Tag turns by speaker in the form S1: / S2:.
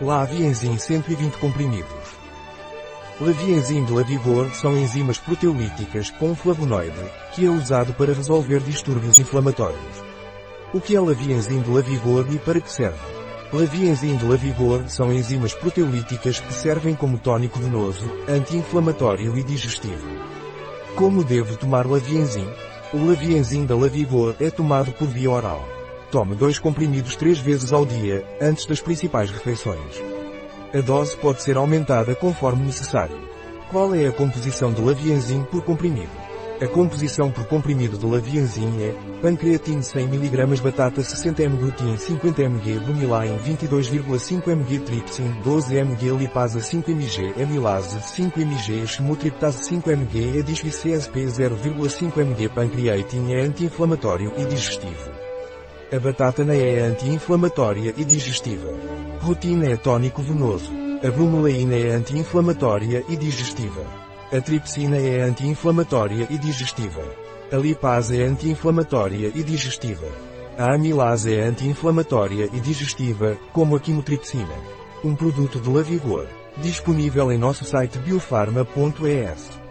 S1: Lavienzin 120 comprimidos. Lavienzin de Lavigor são enzimas proteolíticas com flavonoide, que é usado para resolver distúrbios inflamatórios. O que é Lavienzin de Lavigor e para que serve? Lavienzin de Lavigor são enzimas proteolíticas que servem como tônico venoso, anti-inflamatório e digestivo. Como devo tomar Lavienzin? O Lavienzin da Lavigor é tomado por via oral. Tome dois comprimidos três vezes ao dia, antes das principais refeições. A dose pode ser aumentada conforme necessário. Qual é a composição de Lavienzin por comprimido? A composição por comprimido de Lavienzin é pancreatine 100 mg batata 60 mg glutine 50 mg bromelain 22,5 mg tripsin 12 mg lipasa 5 mg amilase 5 mg chemotriptase 5 mg edisvicesp 0,5 mg pancreatine é anti-inflamatório e digestivo. A batata é anti-inflamatória e digestiva. Rutina é tônico venoso. A bromelaína é anti-inflamatória e digestiva. A tripsina é anti-inflamatória e digestiva. A lipase é anti-inflamatória e digestiva. A amilase é anti-inflamatória e digestiva, como a quimotripsina. Um produto de Lavigor. Disponível em nosso site biofarma.es.